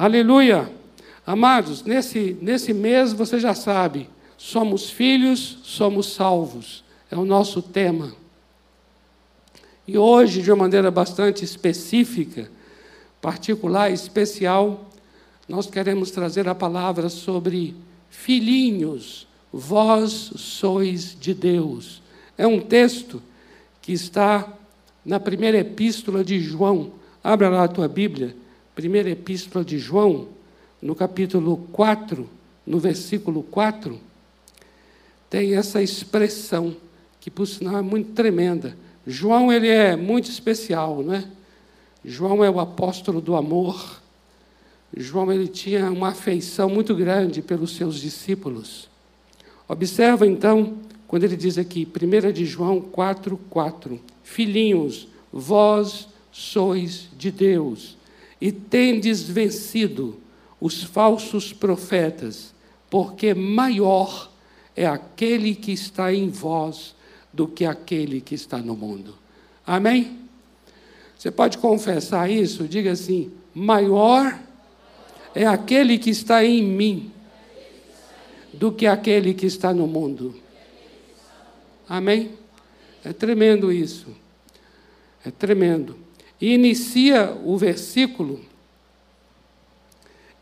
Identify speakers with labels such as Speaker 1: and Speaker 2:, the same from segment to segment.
Speaker 1: Aleluia! Amados, nesse, nesse mês você já sabe, somos filhos, somos salvos. É o nosso tema. E hoje, de uma maneira bastante específica, particular, especial, nós queremos trazer a palavra sobre filhinhos, vós sois de Deus. É um texto que está na primeira epístola de João. Abra lá a tua Bíblia, primeira epístola de João, no capítulo 4, no versículo 4, tem essa expressão, que por sinal é muito tremenda. João ele é muito especial, não é? João é o apóstolo do amor. João ele tinha uma afeição muito grande pelos seus discípulos. Observa então, quando ele diz aqui, 1 de João 4, 4, Filhinhos, vós sois de Deus e tendes vencido os falsos profetas, porque maior é aquele que está em vós do que aquele que está no mundo. Amém? Você pode confessar isso? Diga assim: maior é aquele que está em mim do que aquele que está no mundo. Amém? É tremendo isso. É tremendo. E inicia o versículo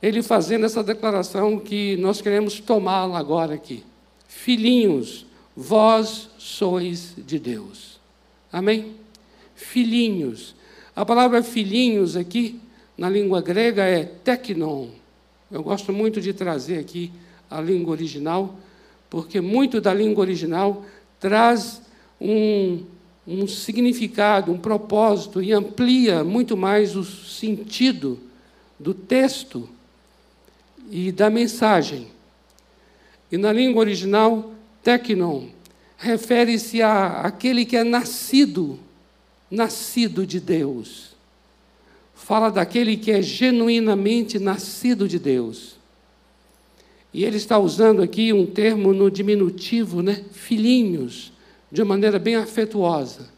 Speaker 1: ele fazendo essa declaração que nós queremos tomá-la agora aqui. Filhinhos, vós sois de Deus. Amém? Filhinhos. A palavra filhinhos aqui, na língua grega, é teknon. Eu gosto muito de trazer aqui a língua original, porque muito da língua original traz um, um significado, um propósito e amplia muito mais o sentido do texto e da mensagem. E na língua original, teknon refere-se a aquele que é nascido, nascido de Deus. Fala daquele que é genuinamente nascido de Deus. E ele está usando aqui um termo no diminutivo, né? Filhinhos, de uma maneira bem afetuosa.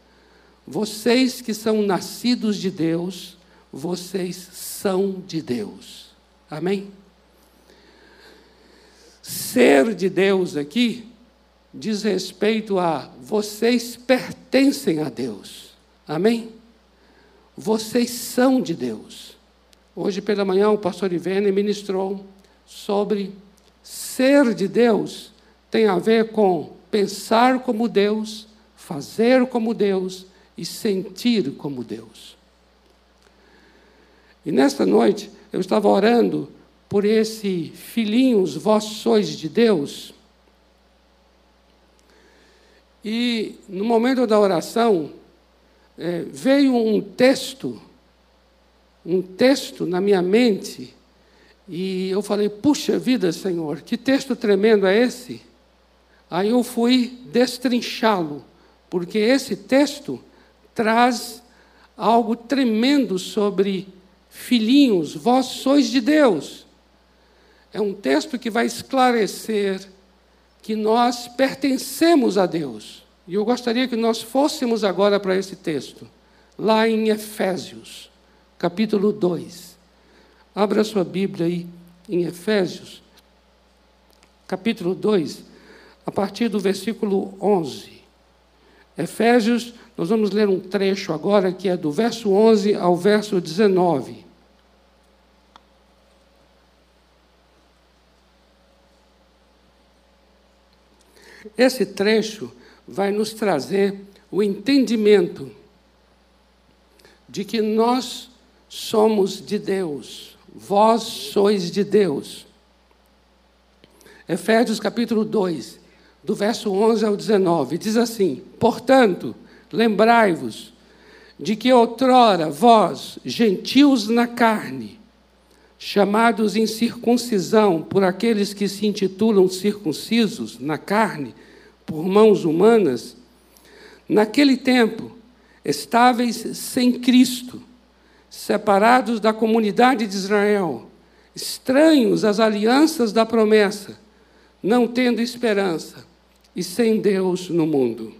Speaker 1: Vocês que são nascidos de Deus, vocês são de Deus. Amém? Ser de Deus aqui diz respeito a vocês pertencem a Deus. Amém? Vocês são de Deus. Hoje pela manhã o pastor Ivene ministrou sobre ser de Deus tem a ver com pensar como Deus, fazer como Deus e sentir como Deus. E nesta noite eu estava orando por esse filhinhos, vós sois de Deus. E no momento da oração, é, veio um texto, um texto na minha mente, e eu falei: puxa vida, Senhor, que texto tremendo é esse? Aí eu fui destrinchá-lo, porque esse texto traz algo tremendo sobre filhinhos, vós sois de Deus. É um texto que vai esclarecer que nós pertencemos a Deus. E eu gostaria que nós fôssemos agora para esse texto, lá em Efésios, capítulo 2. Abra sua Bíblia aí em Efésios, capítulo 2, a partir do versículo 11. Efésios, nós vamos ler um trecho agora que é do verso 11 ao verso 19. Esse trecho vai nos trazer o entendimento de que nós somos de Deus, vós sois de Deus. Efésios capítulo 2, do verso 11 ao 19, diz assim: Portanto, lembrai-vos de que outrora vós, gentios na carne, chamados em circuncisão por aqueles que se intitulam circuncisos na carne, por mãos humanas, naquele tempo estáveis sem Cristo, separados da comunidade de Israel, estranhos às alianças da promessa, não tendo esperança e sem Deus no mundo.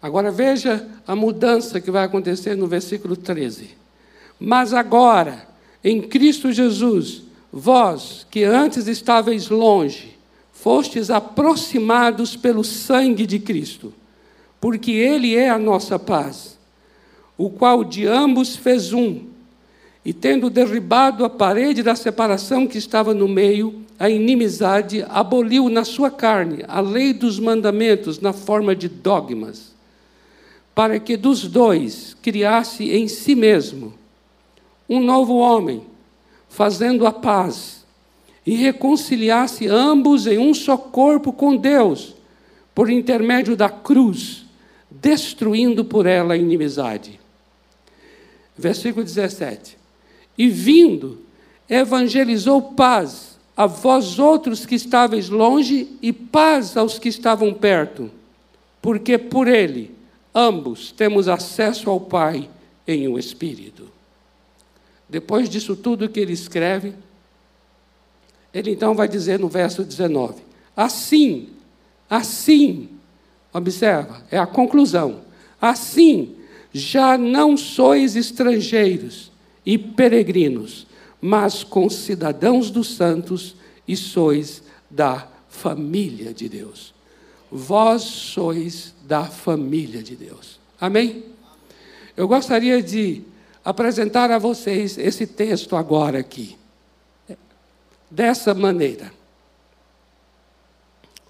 Speaker 1: Agora veja a mudança que vai acontecer no versículo 13. Mas agora em Cristo Jesus, vós que antes estáveis longe, fostes aproximados pelo sangue de Cristo, porque Ele é a nossa paz, o qual de ambos fez um, e tendo derribado a parede da separação que estava no meio, a inimizade, aboliu na sua carne a lei dos mandamentos na forma de dogmas, para que dos dois criasse em si mesmo um novo homem, fazendo a paz, e reconciliasse ambos em um só corpo com Deus, por intermédio da cruz, destruindo por ela a inimizade. Versículo 17. E vindo, evangelizou paz a vós outros que estáveis longe e paz aos que estavam perto, porque por ele ambos temos acesso ao Pai em um Espírito. Depois disso tudo que ele escreve, ele então vai dizer no verso 19: Assim, assim, observa, é a conclusão. Assim, já não sois estrangeiros e peregrinos, mas concidadãos dos santos e sois da família de Deus. Vós sois da família de Deus. Amém? Eu gostaria de apresentar a vocês esse texto agora aqui, dessa maneira.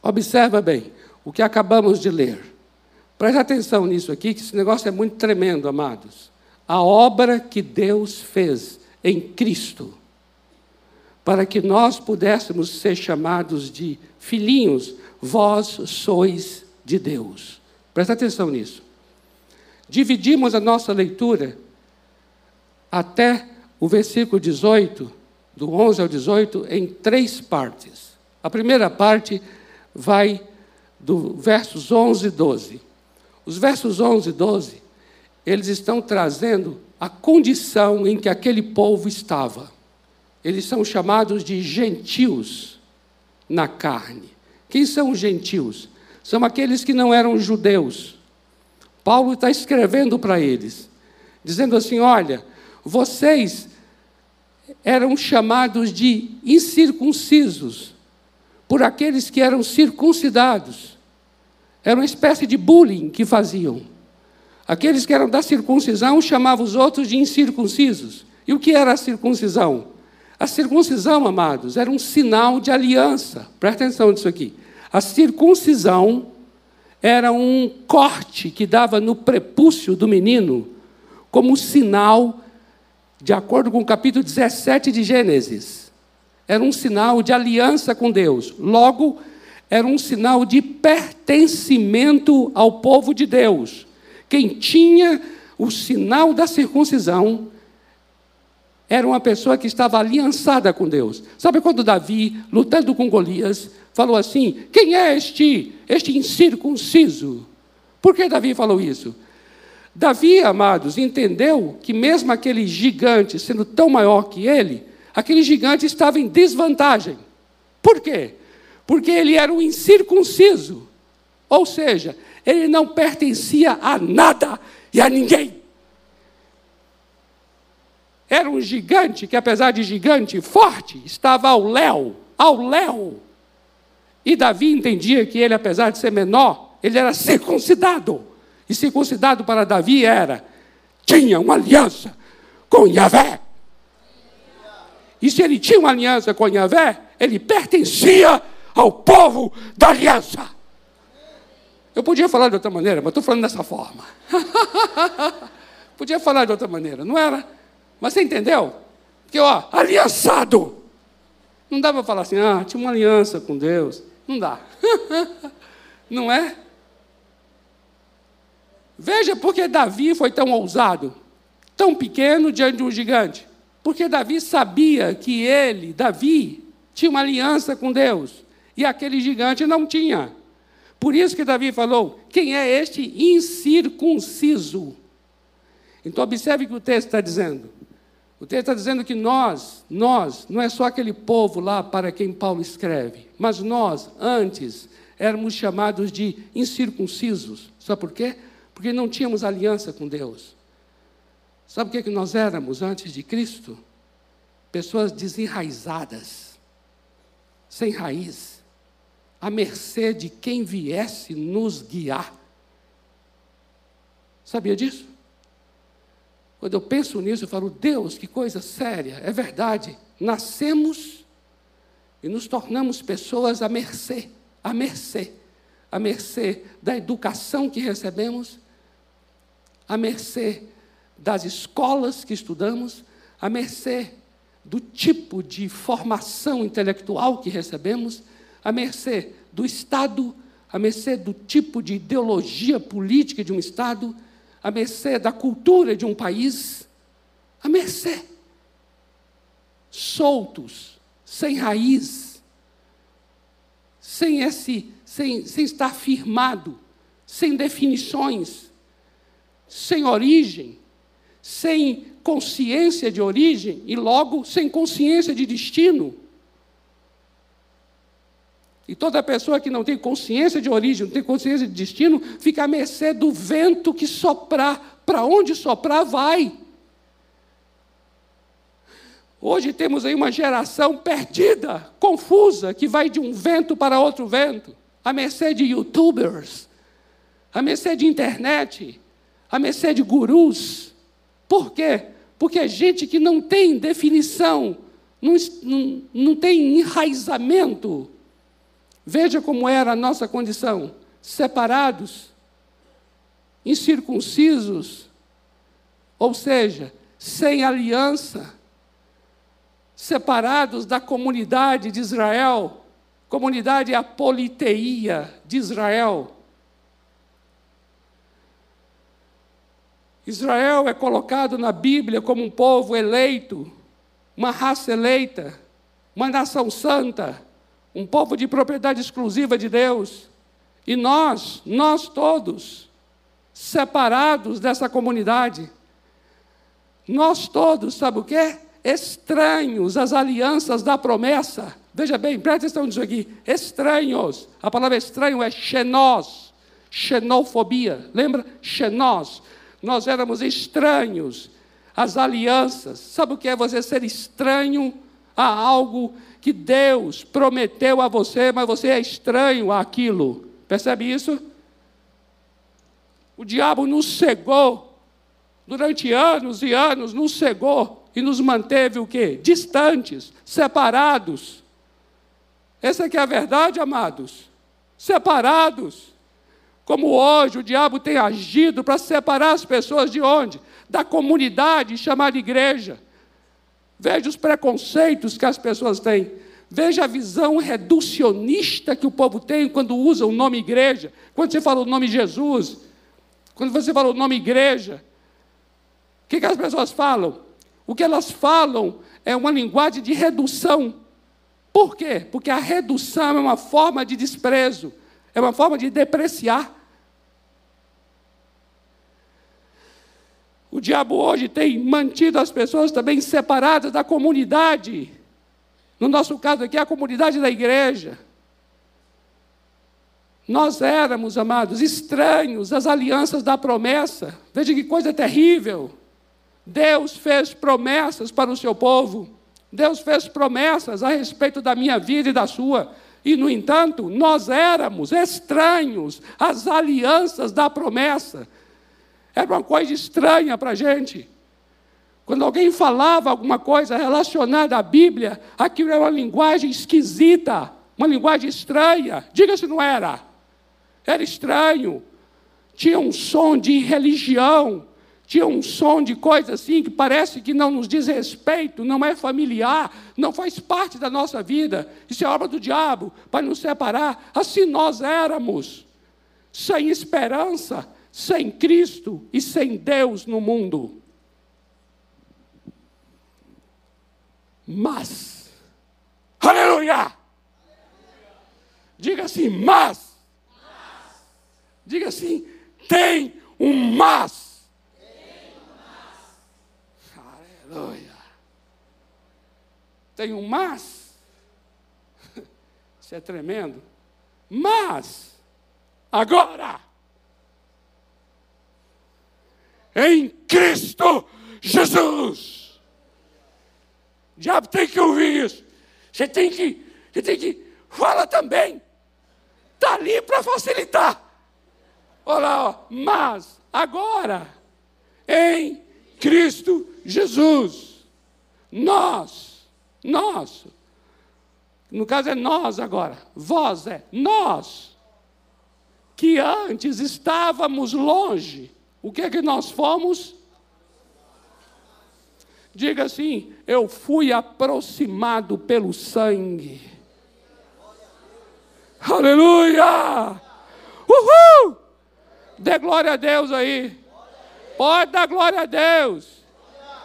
Speaker 1: Observa bem o que acabamos de ler. Preste atenção nisso aqui, que esse negócio é muito tremendo, amados. A obra que Deus fez em Cristo, para que nós pudéssemos ser chamados de filhinhos, vós sois de Deus. Preste atenção nisso. Dividimos a nossa leitura até o versículo 18, do 11 ao 18, em três partes. A primeira parte vai do versos 11 e 12. Os versos 11 e 12, eles estão trazendo a condição em que aquele povo estava. Eles são chamados de gentios na carne. Quem são os gentios? São aqueles que não eram judeus. Paulo está escrevendo para eles, dizendo assim: olha, vocês eram chamados de incircuncisos por aqueles que eram circuncidados. Era uma espécie de bullying que faziam. Aqueles que eram da circuncisão chamavam os outros de incircuncisos. E o que era a circuncisão? A circuncisão, amados, era um sinal de aliança. Presta atenção nisso aqui. A circuncisão era um corte que dava no prepúcio do menino como sinal de acordo com o capítulo 17 de Gênesis, era um sinal de aliança com Deus. Logo, era um sinal de pertencimento ao povo de Deus. Quem tinha o sinal da circuncisão era uma pessoa que estava aliançada com Deus. Sabe quando Davi, lutando com Golias, falou assim: Quem é este, este incircunciso? Por que Davi falou isso? Davi, amados, entendeu que mesmo aquele gigante sendo tão maior que ele, aquele gigante estava em desvantagem. Por quê? Porque ele era um incircunciso. Ou seja, ele não pertencia a nada e a ninguém. Era um gigante que, apesar de gigante, forte, estava ao léu, ao léu. E Davi entendia que ele, apesar de ser menor, ele era circuncidado. E circuncidado para Davi era, tinha uma aliança com Yahvé. E se ele tinha uma aliança com Yahvé, ele pertencia ao povo da aliança. Eu podia falar de outra maneira, mas estou falando dessa forma. podia falar de outra maneira, não era? Mas você entendeu? Porque, ó, aliançado. Não dá para falar assim, ah, tinha uma aliança com Deus. Não dá. não é? Veja porque Davi foi tão ousado, tão pequeno diante de um gigante. Porque Davi sabia que ele, Davi, tinha uma aliança com Deus e aquele gigante não tinha. Por isso que Davi falou: quem é este incircunciso? Então, observe o que o texto está dizendo. O texto está dizendo que nós, nós, não é só aquele povo lá para quem Paulo escreve, mas nós, antes, éramos chamados de incircuncisos. Sabe por quê? porque não tínhamos aliança com Deus. Sabe o que, que nós éramos antes de Cristo? pessoas desenraizadas, sem raiz, à mercê de quem viesse nos guiar. Sabia disso? Quando eu penso nisso, eu falo, Deus, que coisa séria, é verdade. Nascemos e nos tornamos pessoas à mercê, à mercê, à mercê da educação que recebemos, à mercê das escolas que estudamos, à mercê do tipo de formação intelectual que recebemos, à mercê do Estado, à mercê do tipo de ideologia política de um Estado, à mercê da cultura de um país, à mercê. Soltos, sem raiz, sem, esse, sem, sem estar firmado, sem definições, sem origem, sem consciência de origem e logo sem consciência de destino. E toda pessoa que não tem consciência de origem, não tem consciência de destino, fica à mercê do vento que soprar. Para onde soprar, vai. Hoje temos aí uma geração perdida, confusa, que vai de um vento para outro vento, à mercê de youtubers, à mercê de internet, à mercê de gurus. Por quê? Porque é gente que não tem definição, não, não, não tem enraizamento Veja como era a nossa condição: separados, incircuncisos, ou seja, sem aliança, separados da comunidade de Israel, comunidade apoliteia de Israel. Israel é colocado na Bíblia como um povo eleito, uma raça eleita, uma nação santa um povo de propriedade exclusiva de Deus. E nós, nós todos, separados dessa comunidade, nós todos, sabe o quê? Estranhos às alianças da promessa. Veja bem, presta atenção nisso aqui. Estranhos. A palavra estranho é xenós, xenofobia. Lembra? Xenós. Nós éramos estranhos às alianças. Sabe o que é você ser estranho a algo que Deus prometeu a você, mas você é estranho àquilo. Percebe isso? O diabo nos cegou. Durante anos e anos nos cegou e nos manteve o quê? Distantes, separados. Essa que é a verdade, amados. Separados. Como hoje o diabo tem agido para separar as pessoas de onde? Da comunidade chamada igreja. Veja os preconceitos que as pessoas têm. Veja a visão reducionista que o povo tem quando usa o nome igreja. Quando você fala o nome Jesus, quando você fala o nome igreja, o que, que as pessoas falam? O que elas falam é uma linguagem de redução. Por quê? Porque a redução é uma forma de desprezo, é uma forma de depreciar. O diabo hoje tem mantido as pessoas também separadas da comunidade. No nosso caso aqui, a comunidade da igreja. Nós éramos, amados, estranhos às alianças da promessa. Veja que coisa terrível. Deus fez promessas para o seu povo. Deus fez promessas a respeito da minha vida e da sua. E, no entanto, nós éramos estranhos às alianças da promessa. Era uma coisa estranha para a gente. Quando alguém falava alguma coisa relacionada à Bíblia, aquilo era uma linguagem esquisita, uma linguagem estranha. Diga se não era. Era estranho. Tinha um som de religião, tinha um som de coisa assim que parece que não nos diz respeito, não é familiar, não faz parte da nossa vida. Isso é obra do diabo para nos separar. Assim nós éramos, sem esperança, sem Cristo e sem Deus no mundo. Mas, aleluia! Diga assim, mas. Diga assim. Tem um mas. Aleluia. Tem um mas. Isso é tremendo. Mas, agora, em Cristo Jesus. O diabo tem que ouvir isso. Você tem que, você tem que, fala também. Está ali para facilitar. Olha lá, ó. mas agora, em Cristo Jesus, nós, nós, no caso é nós agora, vós é nós, que antes estávamos longe, o que é que nós fomos? Diga assim: eu fui aproximado pelo sangue. Aleluia! Uhul! Dê glória a Deus aí. Pode dar glória a Deus.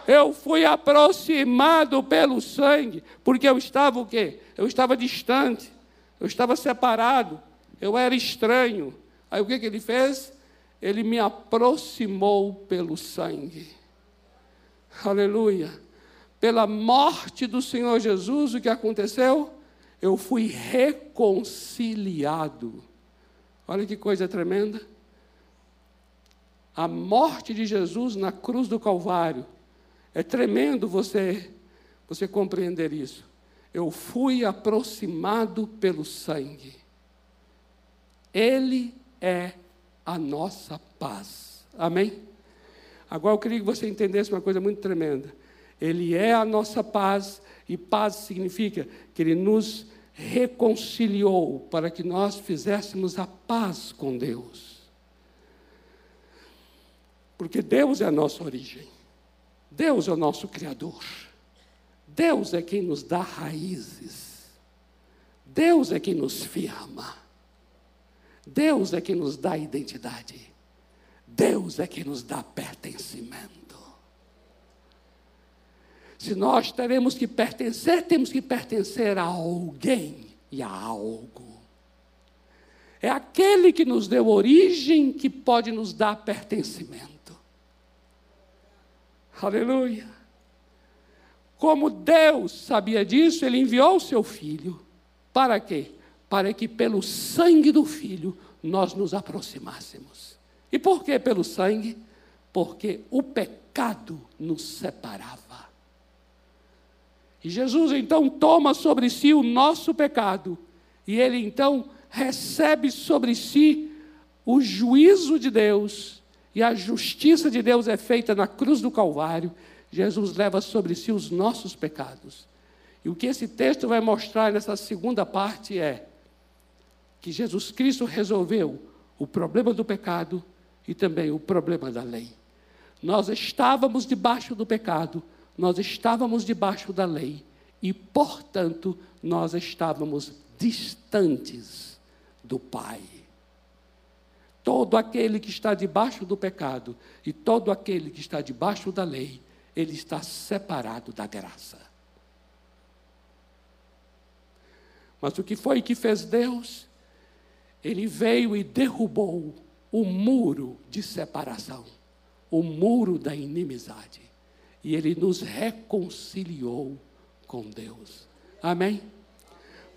Speaker 1: Eu fui aproximado pelo sangue, porque eu estava o quê? Eu estava distante, eu estava separado, eu era estranho. Aí o que, que ele fez? Ele me aproximou pelo sangue. Aleluia. Pela morte do Senhor Jesus, o que aconteceu? Eu fui reconciliado. Olha que coisa tremenda. A morte de Jesus na cruz do Calvário. É tremendo você você compreender isso. Eu fui aproximado pelo sangue. Ele é a nossa paz. Amém? Agora eu queria que você entendesse uma coisa muito tremenda. Ele é a nossa paz, e paz significa que Ele nos reconciliou para que nós fizéssemos a paz com Deus. Porque Deus é a nossa origem, Deus é o nosso Criador, Deus é quem nos dá raízes, Deus é quem nos firma, Deus é quem nos dá identidade. Deus é que nos dá pertencimento. Se nós teremos que pertencer, temos que pertencer a alguém e a algo. É aquele que nos deu origem que pode nos dar pertencimento. Aleluia. Como Deus sabia disso, Ele enviou o seu filho. Para quê? Para que pelo sangue do filho nós nos aproximássemos. E por que pelo sangue? Porque o pecado nos separava. E Jesus então toma sobre si o nosso pecado, e ele então recebe sobre si o juízo de Deus, e a justiça de Deus é feita na cruz do Calvário. Jesus leva sobre si os nossos pecados. E o que esse texto vai mostrar nessa segunda parte é que Jesus Cristo resolveu o problema do pecado e também o problema da lei. Nós estávamos debaixo do pecado, nós estávamos debaixo da lei e, portanto, nós estávamos distantes do Pai. Todo aquele que está debaixo do pecado e todo aquele que está debaixo da lei, ele está separado da graça. Mas o que foi que fez Deus? Ele veio e derrubou o muro de separação, o muro da inimizade. E ele nos reconciliou com Deus. Amém?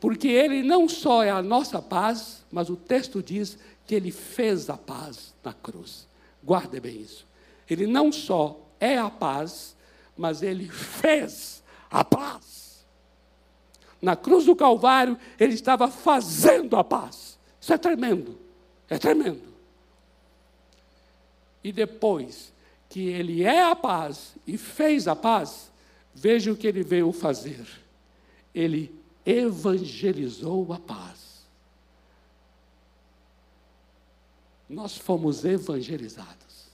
Speaker 1: Porque ele não só é a nossa paz, mas o texto diz que ele fez a paz na cruz. Guarde bem isso. Ele não só é a paz, mas ele fez a paz. Na cruz do Calvário, ele estava fazendo a paz. Isso é tremendo. É tremendo. E depois que ele é a paz e fez a paz, veja o que ele veio fazer. Ele evangelizou a paz. Nós fomos evangelizados.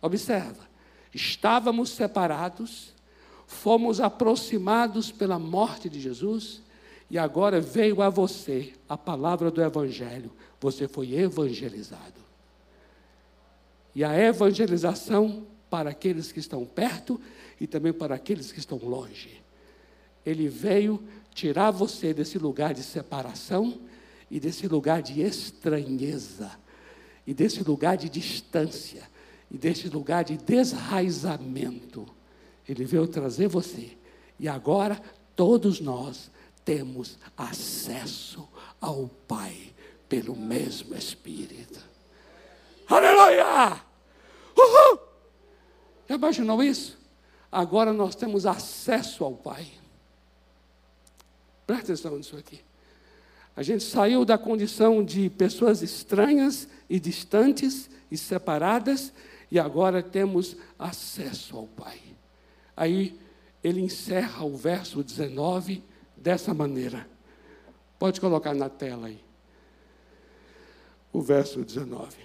Speaker 1: Observa, estávamos separados, fomos aproximados pela morte de Jesus, e agora veio a você a palavra do Evangelho. Você foi evangelizado e a evangelização para aqueles que estão perto e também para aqueles que estão longe. Ele veio tirar você desse lugar de separação e desse lugar de estranheza e desse lugar de distância e desse lugar de desraizamento. Ele veio trazer você. E agora todos nós temos acesso ao Pai pelo mesmo Espírito. Aleluia! Uhul! Já imaginou isso? agora nós temos acesso ao Pai. Presta atenção nisso aqui. A gente saiu da condição de pessoas estranhas e distantes e separadas, e agora temos acesso ao Pai. Aí ele encerra o verso 19 dessa maneira. Pode colocar na tela aí. O verso 19.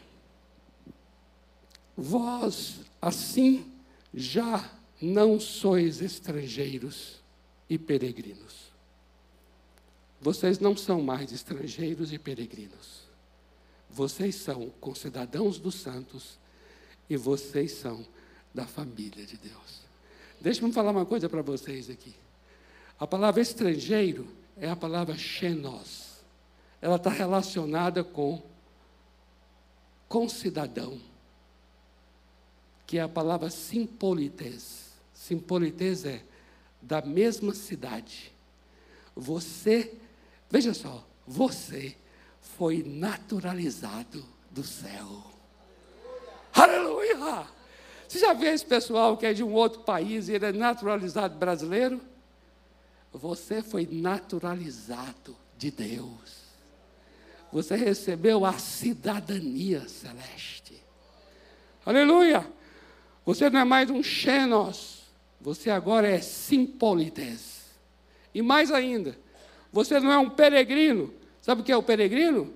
Speaker 1: Vós, assim, já não sois estrangeiros e peregrinos vocês não são mais estrangeiros e peregrinos. Vocês são concidadãos dos santos e vocês são da família de Deus. Deixa-me falar uma coisa para vocês aqui. A palavra estrangeiro é a palavra xenos. Ela está relacionada com concidadão, que é a palavra simpolites. Simpolites é da mesma cidade. Você Veja só, você foi naturalizado do céu. Aleluia! Você já viu esse pessoal que é de um outro país e ele é naturalizado brasileiro? Você foi naturalizado de Deus. Você recebeu a cidadania celeste. Aleluia! Você não é mais um xenos, você agora é simpolites. E mais ainda, você não é um peregrino. Sabe o que é o peregrino?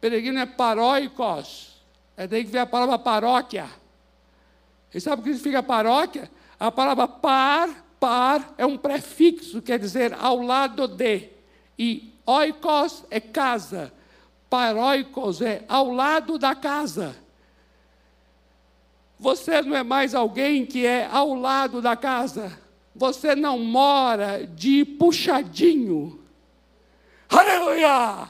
Speaker 1: Peregrino é paróicos. É daí que vem a palavra paróquia. E sabe o que significa paróquia? A palavra par, par é um prefixo, quer dizer ao lado de. E oikos é casa. Paróicos é ao lado da casa. Você não é mais alguém que é ao lado da casa. Você não mora de puxadinho. Aleluia!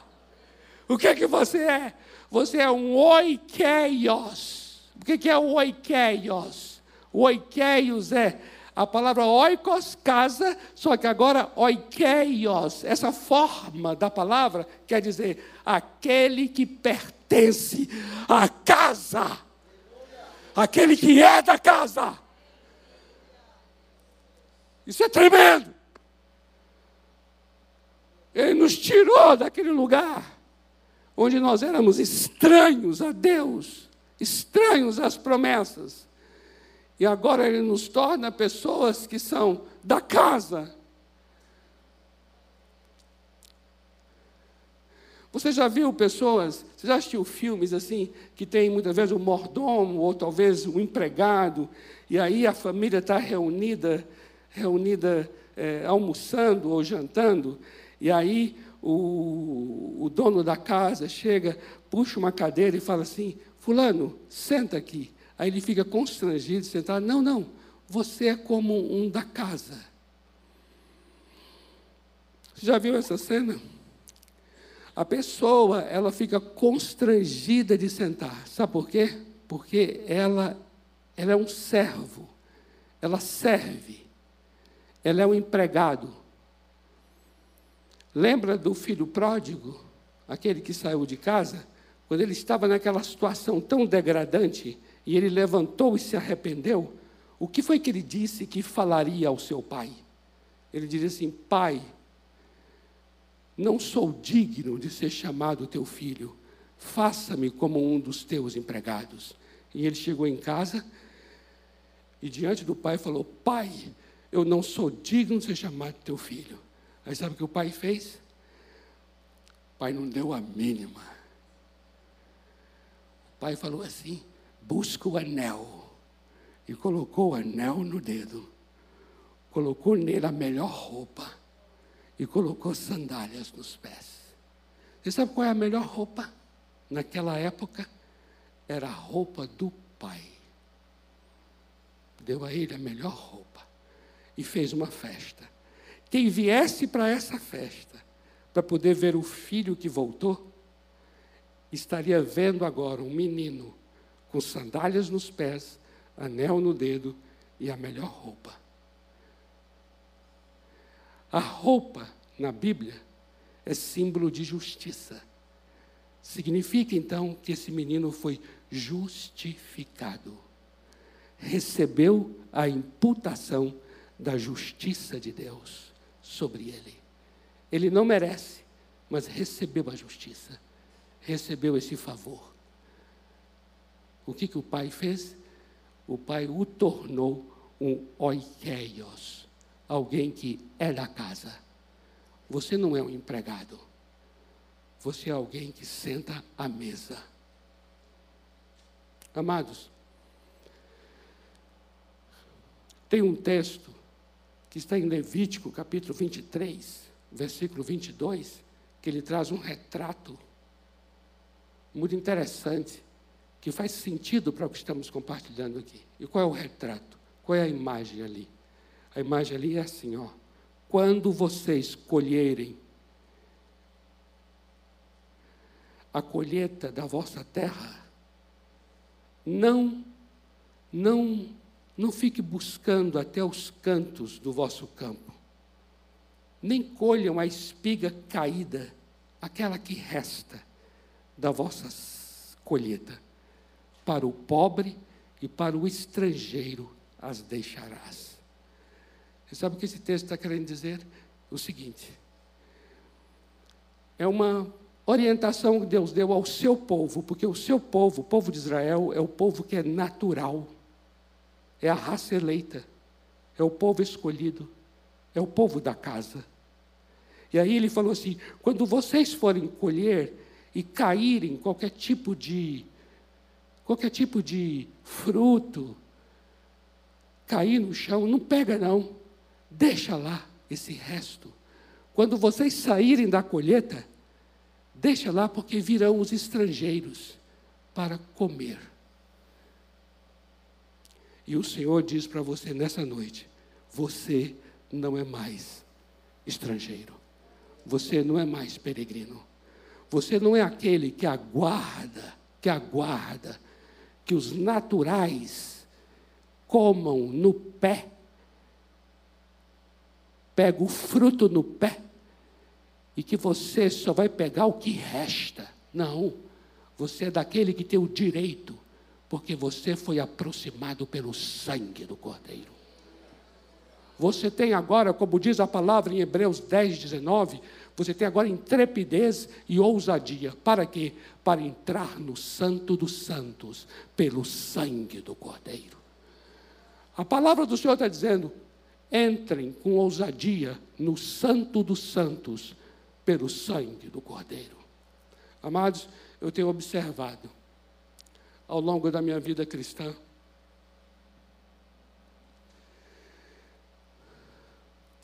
Speaker 1: O que é que você é? Você é um oikeios. O que é o oikeios? O oikeios é a palavra oikos, casa, só que agora oikeios, essa forma da palavra quer dizer aquele que pertence à casa. Aquele que é da casa. Isso é tremendo. Ele nos tirou daquele lugar onde nós éramos estranhos a Deus, estranhos às promessas. E agora Ele nos torna pessoas que são da casa. Você já viu pessoas, você já assistiu filmes assim, que tem muitas vezes um mordomo, ou talvez um empregado, e aí a família está reunida, reunida é, almoçando ou jantando, e aí o, o dono da casa chega, puxa uma cadeira e fala assim: Fulano, senta aqui. Aí ele fica constrangido, sentado. Não, não, você é como um da casa. Você já viu essa cena? A pessoa, ela fica constrangida de sentar. Sabe por quê? Porque ela, ela é um servo. Ela serve. Ela é um empregado. Lembra do filho pródigo, aquele que saiu de casa? Quando ele estava naquela situação tão degradante e ele levantou e se arrependeu, o que foi que ele disse que falaria ao seu pai? Ele dizia assim: Pai, não sou digno de ser chamado teu filho, faça-me como um dos teus empregados. E ele chegou em casa e diante do pai falou: Pai, eu não sou digno de ser chamado teu filho. Aí sabe o que o pai fez? O pai não deu a mínima. O pai falou assim: busca o anel. E colocou o anel no dedo. Colocou nele a melhor roupa. E colocou sandálias nos pés. Você sabe qual é a melhor roupa? Naquela época, era a roupa do pai. Deu a ele a melhor roupa. E fez uma festa. Quem viesse para essa festa, para poder ver o filho que voltou, estaria vendo agora um menino com sandálias nos pés, anel no dedo e a melhor roupa. A roupa na Bíblia é símbolo de justiça. Significa então que esse menino foi justificado, recebeu a imputação da justiça de Deus sobre ele. Ele não merece, mas recebeu a justiça, recebeu esse favor. O que, que o pai fez? O pai o tornou um oikeios, alguém que é da casa. Você não é um empregado. Você é alguém que senta à mesa. Amados, tem um texto que está em Levítico, capítulo 23, versículo 22, que ele traz um retrato muito interessante, que faz sentido para o que estamos compartilhando aqui. E qual é o retrato? Qual é a imagem ali? A imagem ali é assim, ó. Quando vocês colherem a colheita da vossa terra, não, não, não fique buscando até os cantos do vosso campo. Nem colham a espiga caída, aquela que resta da vossa colheita. Para o pobre e para o estrangeiro as deixarás. Você sabe o que esse texto está querendo dizer? O seguinte: é uma orientação que Deus deu ao seu povo, porque o seu povo, o povo de Israel, é o povo que é natural, é a raça eleita, é o povo escolhido, é o povo da casa. E aí ele falou assim: quando vocês forem colher e caírem qualquer tipo de qualquer tipo de fruto, cair no chão, não pega não, deixa lá esse resto. Quando vocês saírem da colheita, Deixa lá, porque virão os estrangeiros para comer. E o Senhor diz para você nessa noite: você não é mais estrangeiro, você não é mais peregrino, você não é aquele que aguarda, que aguarda que os naturais comam no pé, pega o fruto no pé e que você só vai pegar o que resta. Não. Você é daquele que tem o direito, porque você foi aproximado pelo sangue do Cordeiro. Você tem agora, como diz a palavra em Hebreus 10, 19, você tem agora intrepidez e ousadia. Para quê? Para entrar no Santo dos Santos, pelo sangue do Cordeiro. A palavra do Senhor está dizendo: entrem com ousadia no Santo dos Santos, pelo sangue do Cordeiro. Amados, eu tenho observado ao longo da minha vida cristã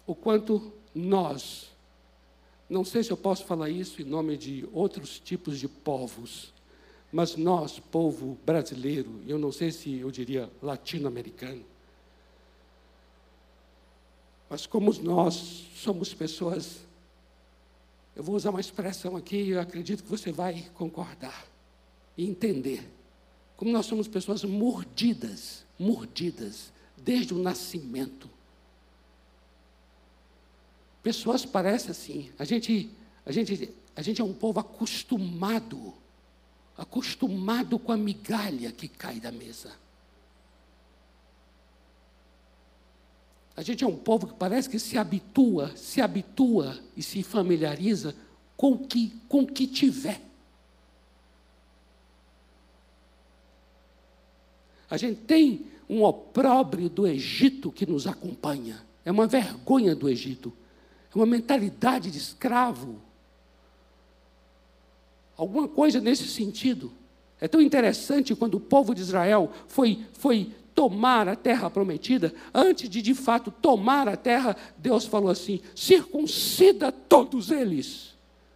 Speaker 1: o quanto nós, não sei se eu posso falar isso em nome de outros tipos de povos, mas nós, povo brasileiro, eu não sei se eu diria latino-americano, mas como nós somos pessoas eu vou usar uma expressão aqui e eu acredito que você vai concordar e entender. Como nós somos pessoas mordidas, mordidas, desde o nascimento. Pessoas parecem assim. A gente, a gente, a gente é um povo acostumado, acostumado com a migalha que cai da mesa. A gente é um povo que parece que se habitua, se habitua e se familiariza com o que, com que tiver. A gente tem um opróbrio do Egito que nos acompanha. É uma vergonha do Egito. Uma mentalidade de escravo. Alguma coisa nesse sentido. É tão interessante quando o povo de Israel foi, foi tomar a terra prometida, antes de de fato tomar a terra, Deus falou assim: circuncida todos eles,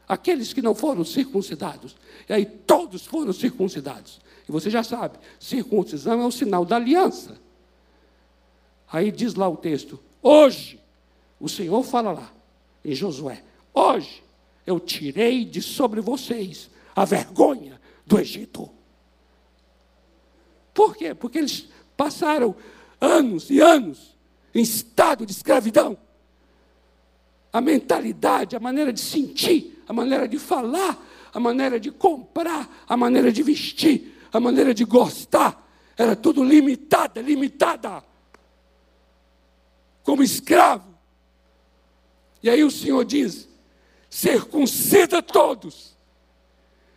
Speaker 1: aqueles que não foram circuncidados. E aí todos foram circuncidados. E você já sabe, circuncisão é o sinal da aliança. Aí diz lá o texto: hoje, o Senhor fala lá, em Josué: hoje eu tirei de sobre vocês a vergonha do Egito. Por quê? Porque eles passaram anos e anos em estado de escravidão. A mentalidade, a maneira de sentir, a maneira de falar, a maneira de comprar, a maneira de vestir, a maneira de gostar, era tudo limitada, limitada. Como escravo. E aí o Senhor diz: circuncida todos,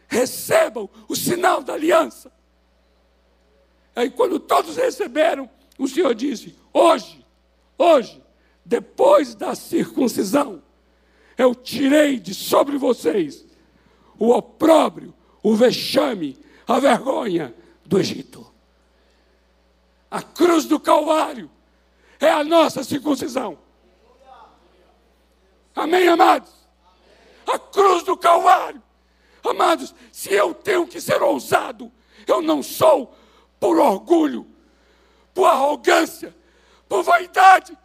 Speaker 1: recebam o sinal da aliança. Aí quando todos receberam, o Senhor disse: hoje, hoje, depois da circuncisão, eu tirei de sobre vocês o opróbrio, o vexame, a vergonha do Egito. A cruz do Calvário é a nossa circuncisão. Amém, amados? A cruz do Calvário. Amados, se eu tenho que ser ousado, eu não sou por orgulho, por arrogância, por vaidade,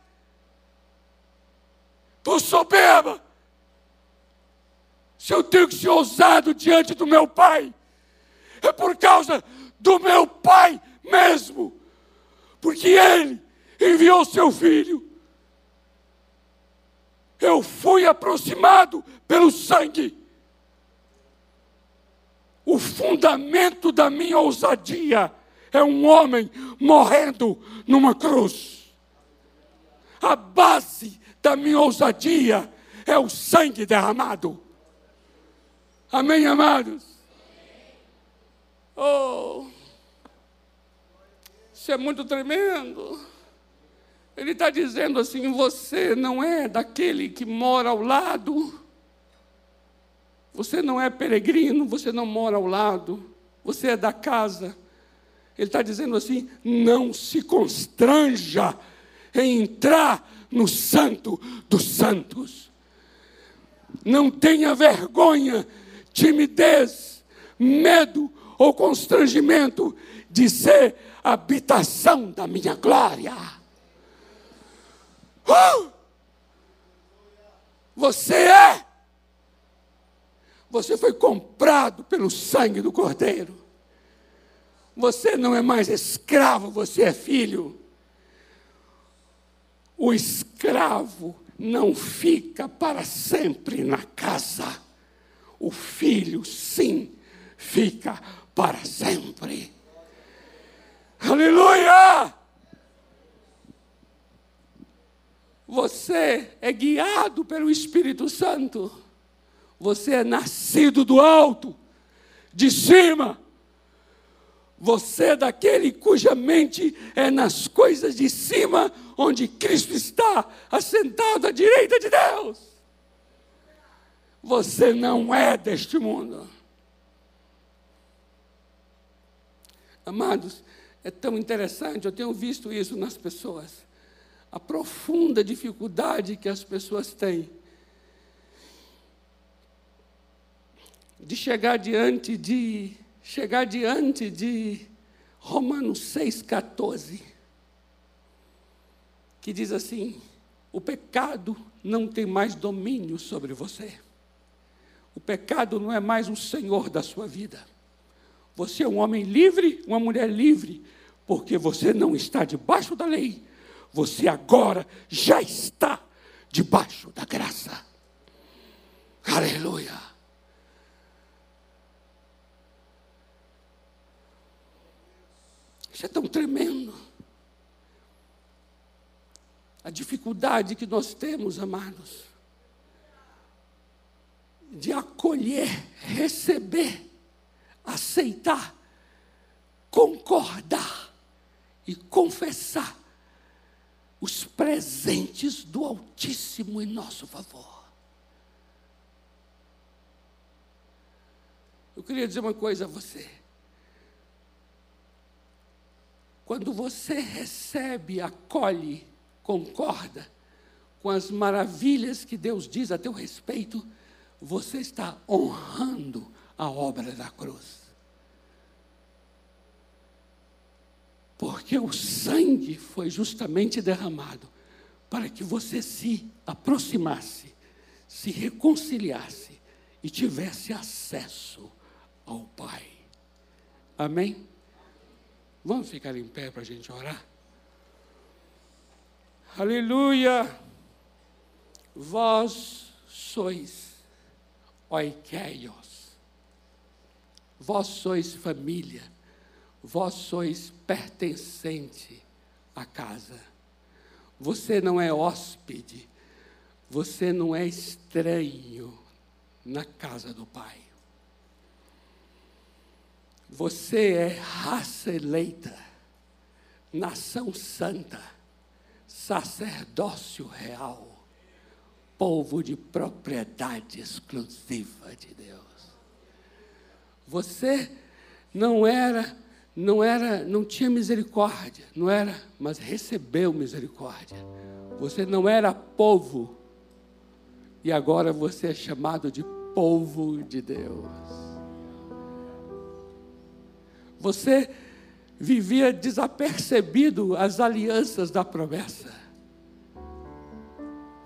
Speaker 1: por soberba. Se eu tenho que ser ousado diante do meu Pai, é por causa do meu Pai mesmo, porque Ele enviou seu Filho. Eu fui aproximado pelo sangue. O fundamento da minha ousadia é um homem morrendo numa cruz. A base da minha ousadia é o sangue derramado. Amém, amados? Oh, isso é muito tremendo. Ele está dizendo assim: você não é daquele que mora ao lado, você não é peregrino, você não mora ao lado, você é da casa. Ele está dizendo assim: não se constranja em entrar no Santo dos Santos. Não tenha vergonha, timidez, medo ou constrangimento de ser habitação da minha glória. Uh! Você é. Você foi comprado pelo sangue do Cordeiro. Você não é mais escravo, você é filho. O escravo não fica para sempre na casa. O filho, sim, fica para sempre. Aleluia! Você é guiado pelo Espírito Santo. Você é nascido do alto, de cima. Você é daquele cuja mente é nas coisas de cima, onde Cristo está, assentado à direita de Deus. Você não é deste mundo. Amados, é tão interessante, eu tenho visto isso nas pessoas. A profunda dificuldade que as pessoas têm de chegar diante de chegar diante de Romanos 6,14, que diz assim: o pecado não tem mais domínio sobre você. O pecado não é mais o senhor da sua vida. Você é um homem livre, uma mulher livre, porque você não está debaixo da lei. Você agora já está debaixo da graça. Aleluia. Isso é tão tremendo. A dificuldade que nós temos, amados, de acolher, receber, aceitar, concordar e confessar os presentes do Altíssimo em nosso favor. Eu queria dizer uma coisa a você. Quando você recebe, acolhe, concorda com as maravilhas que Deus diz a teu respeito, você está honrando a obra da cruz. Porque o sangue foi justamente derramado para que você se aproximasse, se reconciliasse e tivesse acesso ao Pai. Amém? Vamos ficar em pé para a gente orar? Aleluia! Vós sois oikeios. Vós sois família. Vós sois pertencente à casa. Você não é hóspede, você não é estranho na casa do Pai. Você é raça eleita, nação santa, sacerdócio real, povo de propriedade exclusiva de Deus. Você não era, não era, não tinha misericórdia, não era, mas recebeu misericórdia. Você não era povo e agora você é chamado de povo de Deus. Você vivia desapercebido as alianças da promessa.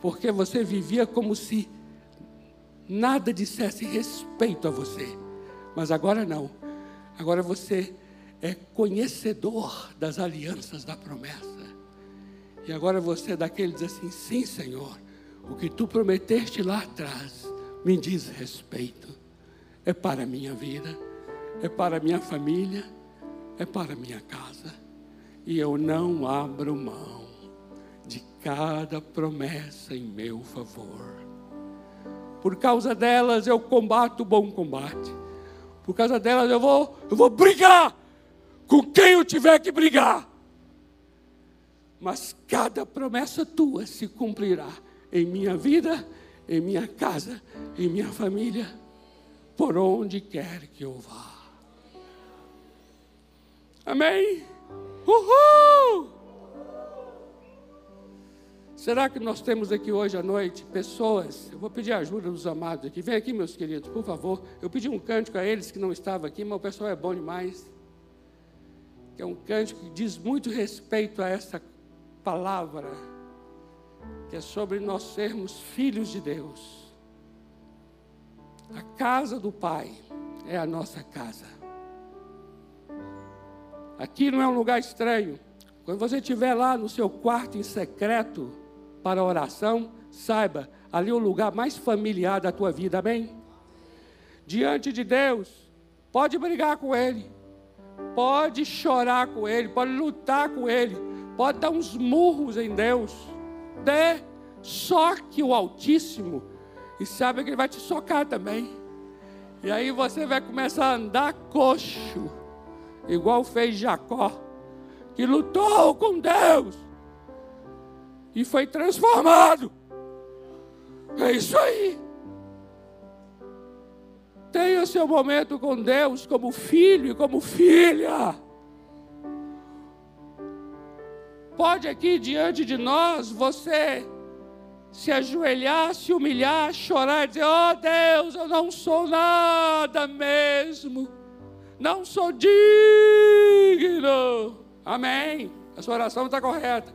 Speaker 1: Porque você vivia como se nada dissesse respeito a você. Mas agora não. Agora você é conhecedor das alianças da promessa. E agora você é daquele que diz assim: sim, Senhor, o que tu prometeste lá atrás me diz respeito. É para a minha vida é para minha família, é para minha casa. E eu não abro mão de cada promessa em meu favor. Por causa delas eu combato o bom combate. Por causa delas eu vou, eu vou brigar com quem eu tiver que brigar. Mas cada promessa tua se cumprirá em minha vida, em minha casa, em minha família, por onde quer que eu vá. Amém? Uhul! Será que nós temos aqui hoje à noite pessoas? Eu vou pedir a ajuda dos amados aqui. Vem aqui, meus queridos, por favor. Eu pedi um cântico a eles que não estavam aqui, mas o pessoal é bom demais. Que é um cântico que diz muito respeito a essa palavra, que é sobre nós sermos filhos de Deus. A casa do Pai é a nossa casa. Aqui não é um lugar estranho. Quando você estiver lá no seu quarto em secreto para oração, saiba, ali é o lugar mais familiar da tua vida, amém? Diante de Deus, pode brigar com Ele, pode chorar com Ele, pode lutar com Ele, pode dar uns murros em Deus, dê, só que o Altíssimo, e sabe que Ele vai te socar também, e aí você vai começar a andar coxo, igual fez Jacó, que lutou com Deus e foi transformado. É isso aí. Tenha seu momento com Deus como filho e como filha. Pode aqui diante de nós você se ajoelhar, se humilhar, chorar dizer: Oh Deus, eu não sou nada mesmo não sou digno. Amém. A sua oração está correta.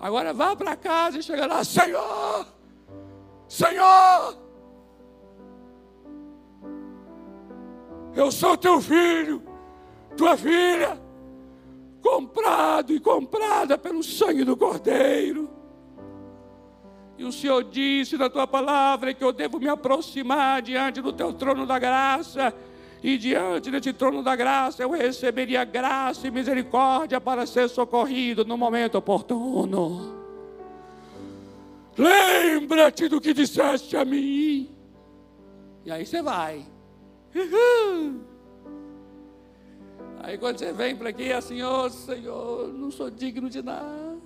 Speaker 1: Agora vá para casa e chega lá, Senhor, Senhor, eu sou teu filho, tua filha, comprado e comprada pelo sangue do Cordeiro. E o Senhor disse na tua palavra que eu devo me aproximar diante do teu trono da graça e diante deste trono da graça eu receberia graça e misericórdia para ser socorrido no momento oportuno. Lembra-te do que disseste a mim. E aí você vai. Aí quando você vem para aqui é assim, oh Senhor, não sou digno de nada.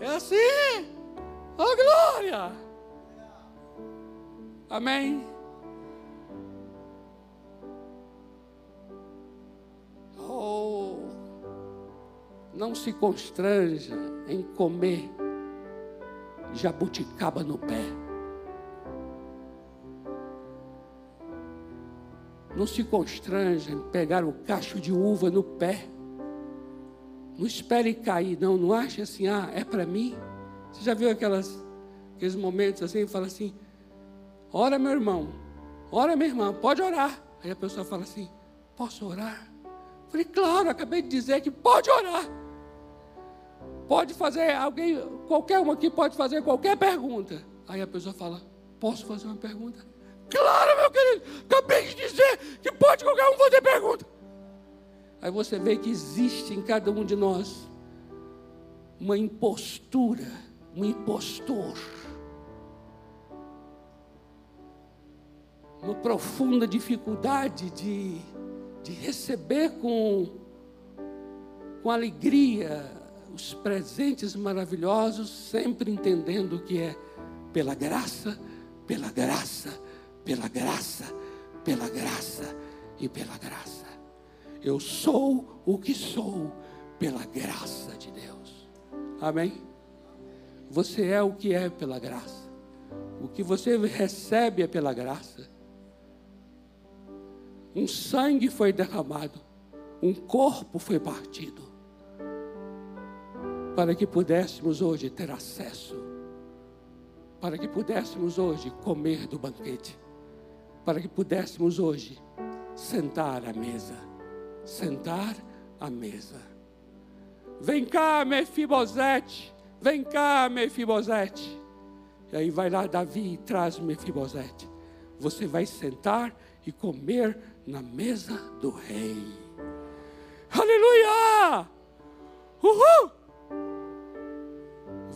Speaker 1: É assim. Oh glória. Amém. Oh, não se constranja em comer jabuticaba no pé. Não se constranja em pegar o cacho de uva no pé. Não espere cair, não. Não ache assim, ah, é para mim. Você já viu aquelas, aqueles momentos assim, fala assim, ora meu irmão, ora minha irmã, pode orar. Aí a pessoa fala assim, posso orar? Falei, claro, acabei de dizer que pode orar. Pode fazer, alguém, qualquer um aqui pode fazer qualquer pergunta. Aí a pessoa fala, posso fazer uma pergunta? Claro, meu querido, acabei de dizer que pode qualquer um fazer pergunta. Aí você vê que existe em cada um de nós uma impostura, um impostor, uma profunda dificuldade de, de receber com, com alegria os presentes maravilhosos, sempre entendendo que é pela graça, pela graça, pela graça, pela graça e pela graça. Eu sou o que sou pela graça de Deus. Amém? Você é o que é pela graça. O que você recebe é pela graça. Um sangue foi derramado, um corpo foi partido, para que pudéssemos hoje ter acesso, para que pudéssemos hoje comer do banquete, para que pudéssemos hoje sentar à mesa sentar à mesa. Vem cá, Mefibosete. Vem cá, Mefibosete. E aí vai lá Davi e traz Mefibosete. Você vai sentar e comer na mesa do rei. Aleluia! Uhul!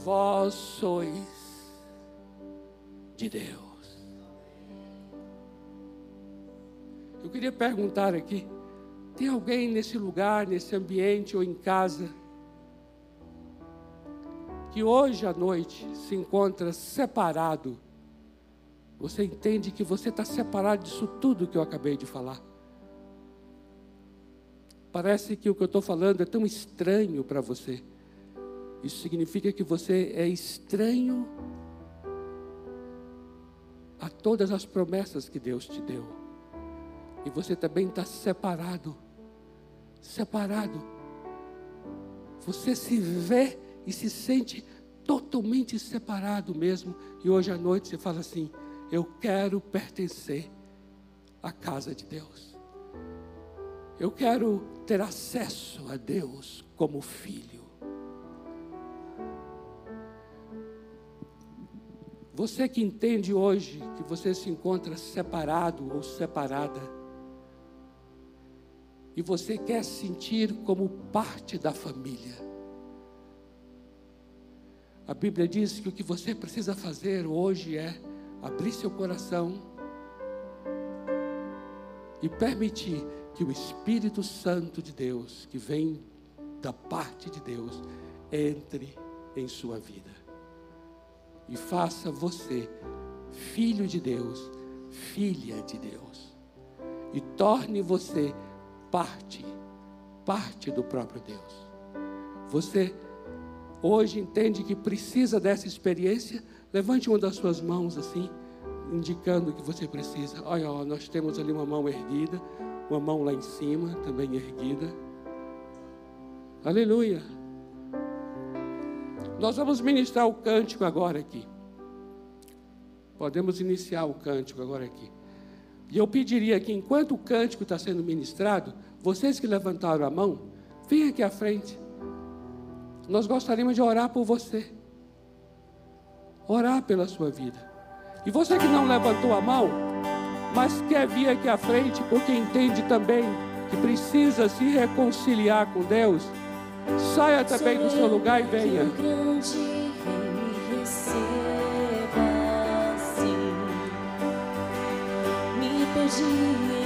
Speaker 1: Vós sois de Deus. Eu queria perguntar aqui. Tem alguém nesse lugar, nesse ambiente ou em casa, que hoje à noite se encontra separado? Você entende que você está separado disso tudo que eu acabei de falar? Parece que o que eu estou falando é tão estranho para você. Isso significa que você é estranho a todas as promessas que Deus te deu. E você também está separado. Separado. Você se vê e se sente totalmente separado mesmo. E hoje à noite você fala assim: Eu quero pertencer à casa de Deus. Eu quero ter acesso a Deus como filho. Você que entende hoje que você se encontra separado ou separada, e você quer sentir como parte da família. A Bíblia diz que o que você precisa fazer hoje é abrir seu coração e permitir que o Espírito Santo de Deus, que vem da parte de Deus, entre em sua vida e faça você filho de Deus, filha de Deus, e torne você parte, parte do próprio Deus. Você hoje entende que precisa dessa experiência? Levante uma das suas mãos assim, indicando que você precisa. Olha, ó, nós temos ali uma mão erguida, uma mão lá em cima também erguida. Aleluia. Nós vamos ministrar o cântico agora aqui. Podemos iniciar o cântico agora aqui. E eu pediria que, enquanto o cântico está sendo ministrado, vocês que levantaram a mão, venham aqui à frente. Nós gostaríamos de orar por você. Orar pela sua vida. E você que não levantou a mão, mas quer vir aqui à frente, porque entende também que precisa se reconciliar com Deus, saia também do seu lugar e venha.
Speaker 2: Sou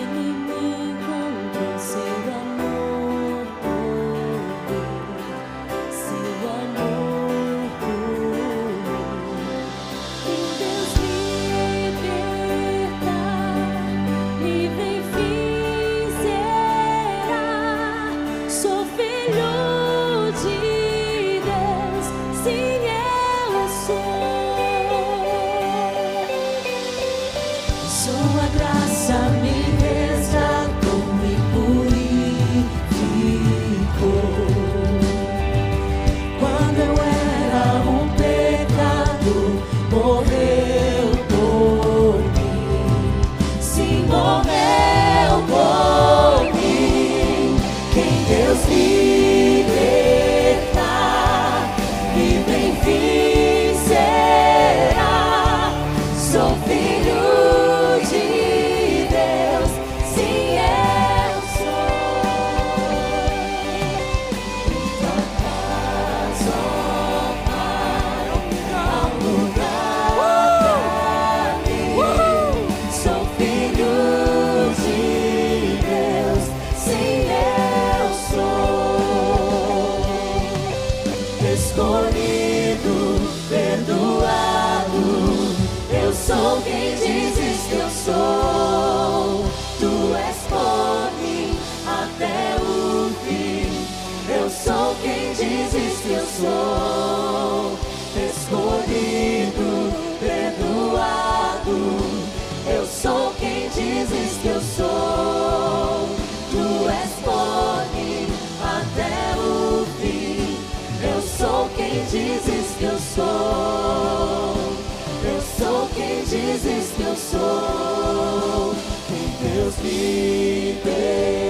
Speaker 2: sou. Tu és mim até o fim. Eu sou quem dizes que eu sou. Sou. Quem Deus libertar,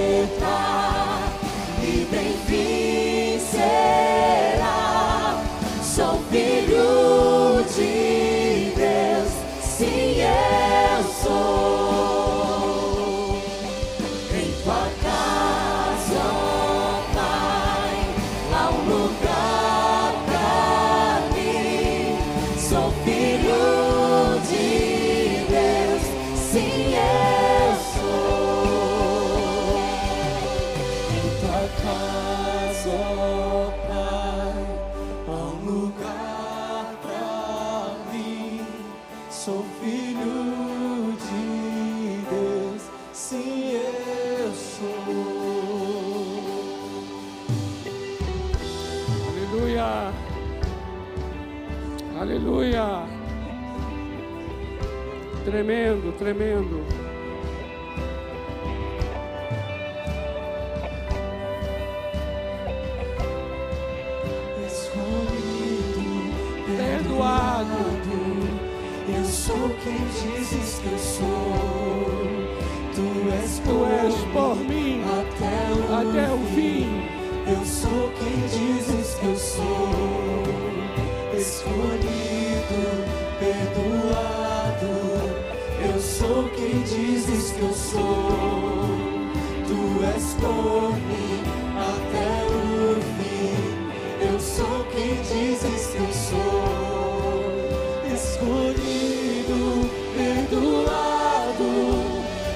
Speaker 1: Tremendo.
Speaker 2: Escolhido,
Speaker 1: Perdoado.
Speaker 2: Eu sou quem dizes que eu sou. Tu és
Speaker 1: Tu és por mim
Speaker 2: até o,
Speaker 1: até o fim.
Speaker 2: Eu sou quem dizes que eu sou. Escolhido, perdoado. Eu sou quem dizes que eu sou. Tu és por mim até o fim. Eu sou quem dizes que eu sou. Escolhido, perdoado.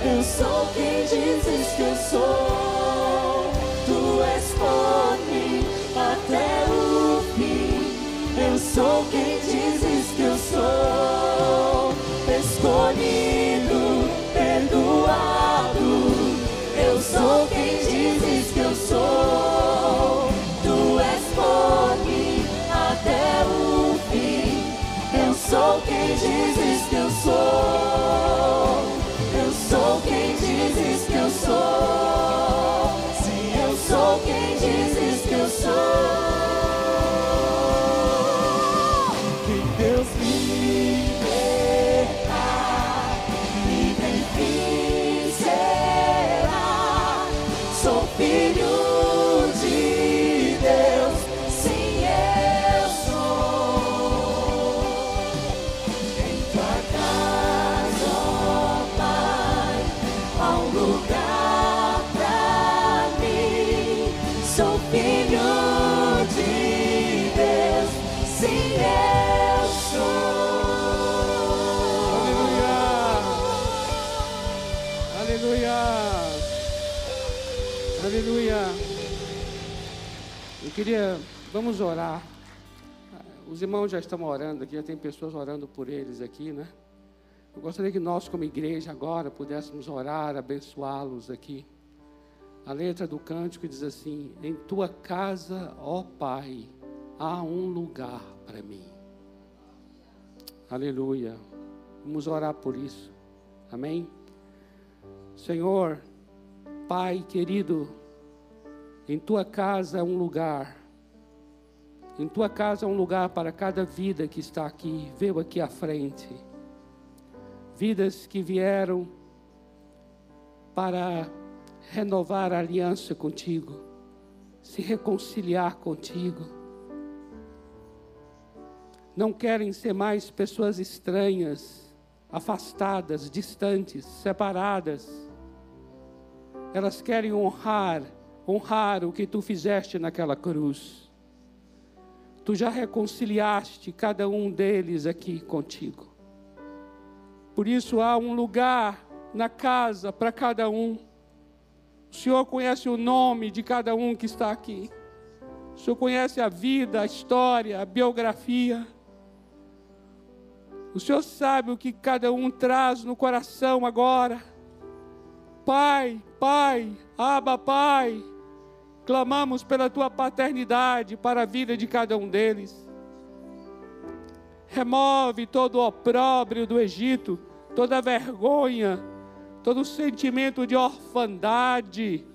Speaker 2: Eu sou quem dizes que eu sou. Tu és por mim até o fim. Eu sou quem dizes que eu sou. Eu Eu
Speaker 1: queria, vamos orar. Os irmãos já estão orando aqui, já tem pessoas orando por eles aqui, né? Eu gostaria que nós, como igreja, agora pudéssemos orar, abençoá-los aqui. A letra do cântico diz assim: Em tua casa, ó Pai, há um lugar para mim. Aleluia. Vamos orar por isso. Amém? Senhor, Pai querido, em tua casa é um lugar. Em tua casa é um lugar para cada vida que está aqui, veio aqui à frente. Vidas que vieram para renovar a aliança contigo, se reconciliar contigo. Não querem ser mais pessoas estranhas, afastadas, distantes, separadas. Elas querem honrar, honrar o que tu fizeste naquela cruz. Tu já reconciliaste cada um deles aqui contigo. Por isso há um lugar na casa para cada um. O Senhor conhece o nome de cada um que está aqui. O Senhor conhece a vida, a história, a biografia. O Senhor sabe o que cada um traz no coração agora. Pai, Pai, Aba, Pai, clamamos pela tua paternidade para a vida de cada um deles. Remove todo o opróbrio do Egito, toda a vergonha, todo o sentimento de orfandade.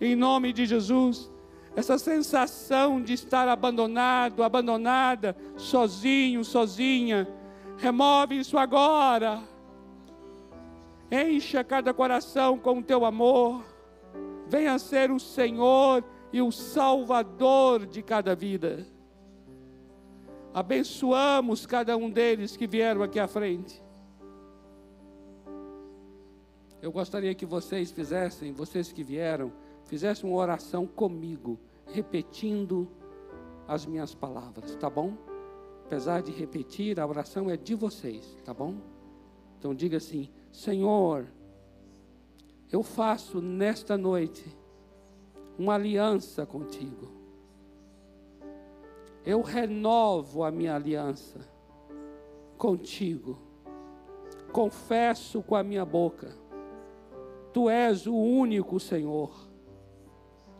Speaker 1: Em nome de Jesus, essa sensação de estar abandonado, abandonada, sozinho, sozinha, remove isso agora. Encha cada coração com o teu amor. Venha ser o Senhor e o Salvador de cada vida. Abençoamos cada um deles que vieram aqui à frente. Eu gostaria que vocês fizessem, vocês que vieram, fizessem uma oração comigo, repetindo as minhas palavras, tá bom? Apesar de repetir, a oração é de vocês, tá bom? Então diga assim: Senhor, eu faço nesta noite uma aliança contigo eu renovo a minha aliança contigo. Confesso com a minha boca: Tu és o único Senhor,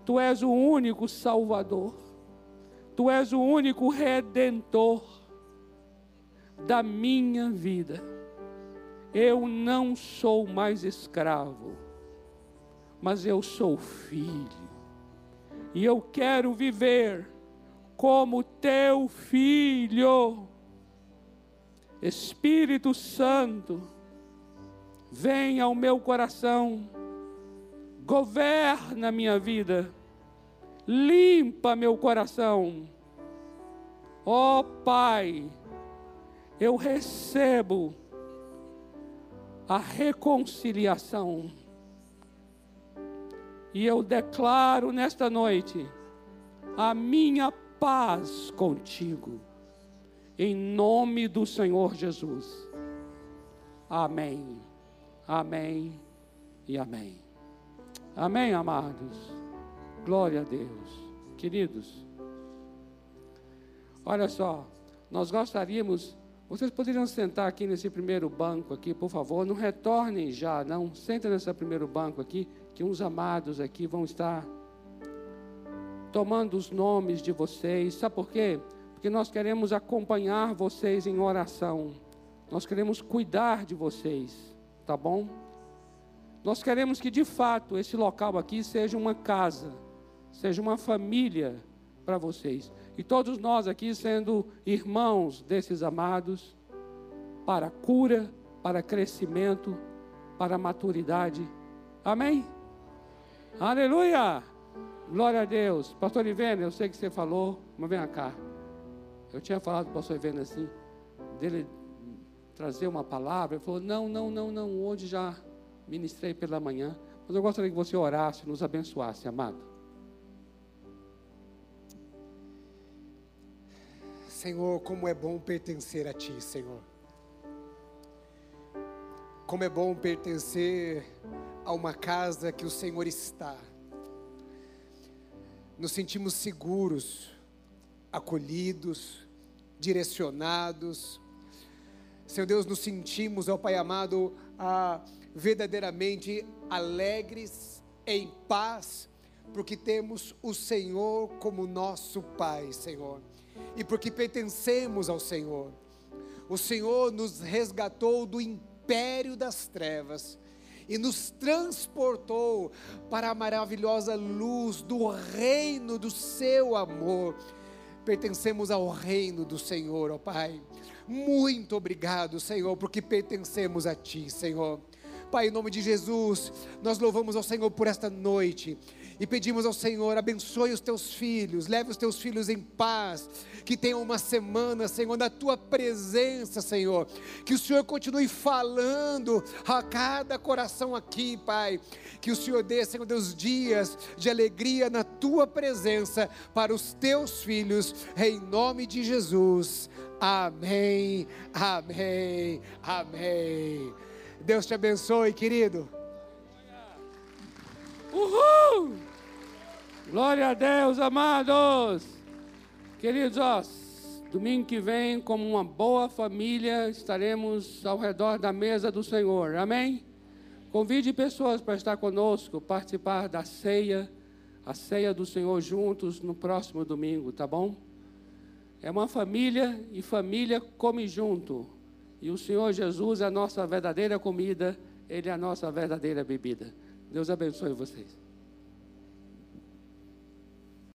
Speaker 1: Tu és o único Salvador, Tu és o único Redentor da minha vida. Eu não sou mais escravo, mas eu sou filho, e eu quero viver como teu filho. Espírito Santo, vem ao meu coração, governa minha vida, limpa meu coração. Ó oh, Pai, eu recebo a reconciliação. E eu declaro nesta noite a minha paz contigo, em nome do Senhor Jesus. Amém, amém e amém. Amém, amados. Glória a Deus. Queridos, olha só, nós gostaríamos, vocês poderiam sentar aqui nesse primeiro banco aqui, por favor, não retornem já, não. Sentem nesse primeiro banco aqui, que uns amados aqui vão estar tomando os nomes de vocês. Sabe por quê? Porque nós queremos acompanhar vocês em oração. Nós queremos cuidar de vocês, tá bom? Nós queremos que de fato esse local aqui seja uma casa, seja uma família para vocês. E todos nós aqui sendo irmãos desses amados para cura, para crescimento, para maturidade. Amém? Aleluia! Glória a Deus. Pastor Ivene, eu sei que você falou, mas vem cá. Eu tinha falado para o pastor Ivene assim, dele trazer uma palavra. Ele falou: Não, não, não, não. Hoje já ministrei pela manhã. Mas eu gostaria que você orasse, nos abençoasse, amado.
Speaker 3: Senhor, como é bom pertencer a Ti, Senhor. Como é bom pertencer a uma casa que o Senhor está nos sentimos seguros, acolhidos, direcionados. Senhor Deus, nos sentimos, ó Pai amado, verdadeiramente alegres, em paz, porque temos o Senhor como nosso Pai, Senhor, e porque pertencemos ao Senhor. O Senhor nos resgatou do império das trevas e nos transportou para a maravilhosa luz do reino do seu amor. Pertencemos ao reino do Senhor, ó Pai. Muito obrigado, Senhor, porque pertencemos a Ti, Senhor. Pai, em nome de Jesus, nós louvamos ao Senhor por esta noite e pedimos ao Senhor, abençoe os teus filhos, leve os teus filhos em paz, que tenham uma semana, Senhor, na tua presença, Senhor. Que o Senhor continue falando a cada coração aqui, Pai. Que o Senhor dê, Senhor Deus, dias de alegria na tua presença para os teus filhos, em nome de Jesus. Amém, amém, amém. Deus te abençoe, querido.
Speaker 1: Uhul! Glória a Deus, amados. Queridos, ó, Domingo que vem, como uma boa família, estaremos ao redor da mesa do Senhor. Amém? Convide pessoas para estar conosco, participar da ceia, a ceia do Senhor juntos no próximo domingo, tá bom? É uma família e família come junto. E o Senhor Jesus é a nossa verdadeira comida, Ele é a nossa verdadeira bebida. Deus abençoe vocês.